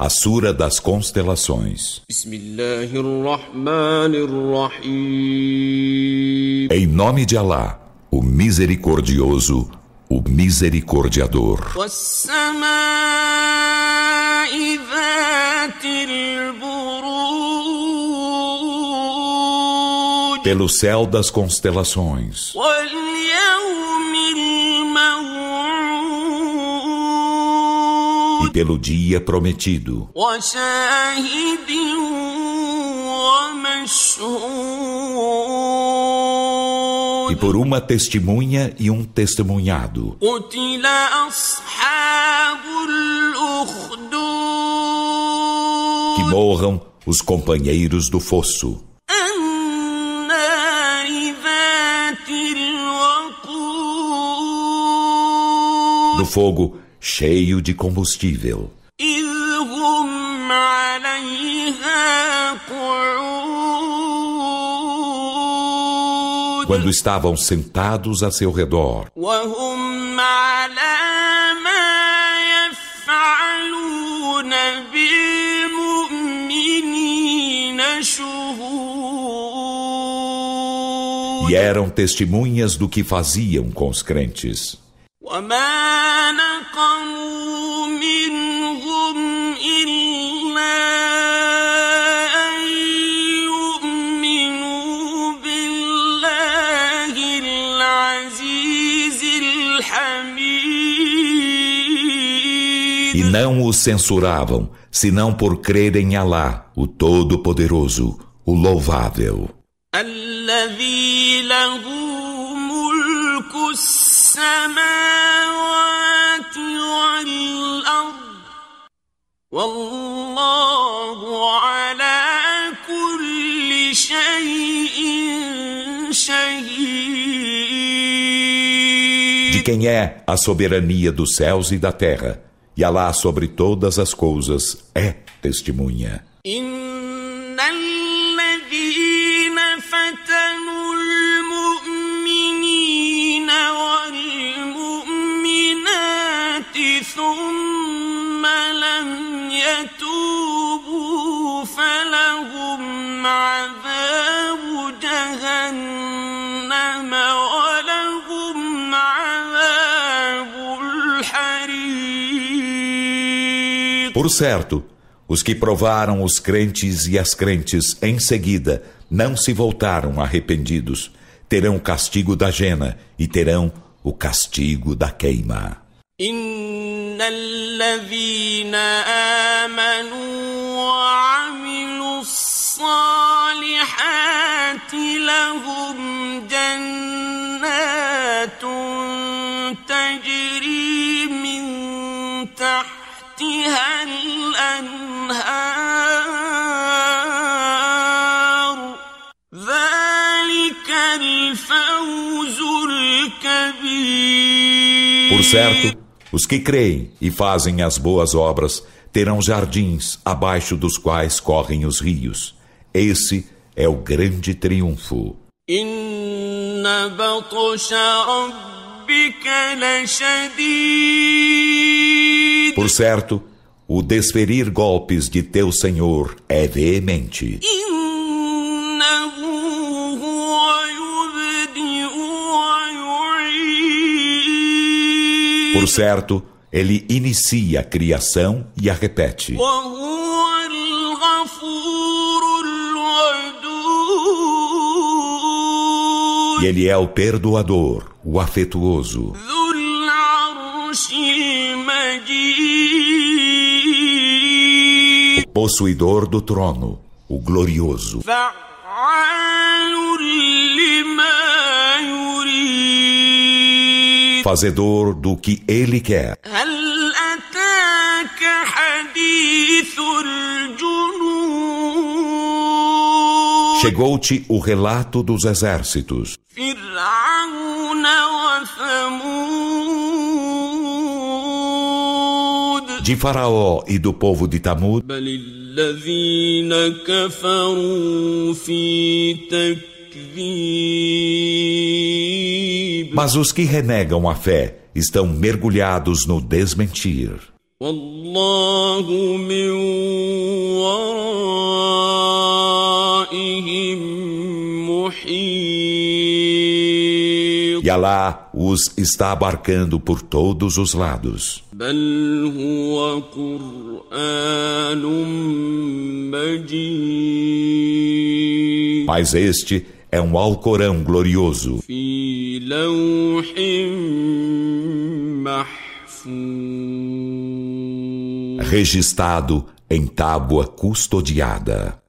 A Sura das Constelações. Em nome de Alá, o Misericordioso, o Misericordiador. Pelo céu das constelações. E pelo dia prometido. E por uma testemunha e um testemunhado. Que morram os companheiros do fosso. Do fogo cheio de combustível. Quando estavam sentados a seu redor. E eram testemunhas do que faziam com os crentes. وما نقموا منهم إلا أن يؤمنوا بالله العزيز الحميد E não os censuravam, senão por crerem em Alá, o Todo-Poderoso, o Louvável. الذي له ملك السماوات والأرض والله على كل شيء شهيد De quem é a soberania dos céus e da terra, e Alá sobre todas as coisas é testemunha. Por certo, os que provaram os crentes e as crentes em seguida não se voltaram arrependidos, terão o castigo da jena e terão o castigo da queima. إن الذين آمنوا وعملوا الصالحات لهم جنات تجري من تحتها الأنهار ذلك الفوز الكبير Por certo, Os que creem e fazem as boas obras terão jardins abaixo dos quais correm os rios. Esse é o grande triunfo. Por certo, o desferir golpes de teu Senhor é veemente. Certo, ele inicia a criação e a repete. E ele é o perdoador, o afetuoso. O possuidor do trono, o glorioso. Fazedor do que ele quer. Chegou-te o relato dos exércitos. De Faraó e do povo de Tamud. Mas os que renegam a fé estão mergulhados no desmentir. والله من ورائهم محيط E Alá os está abarcando por todos os lados. بل هو قرآن مجيد Mas este é um Alcorão glorioso في لوح محفوظ registrado em tábua custodiada.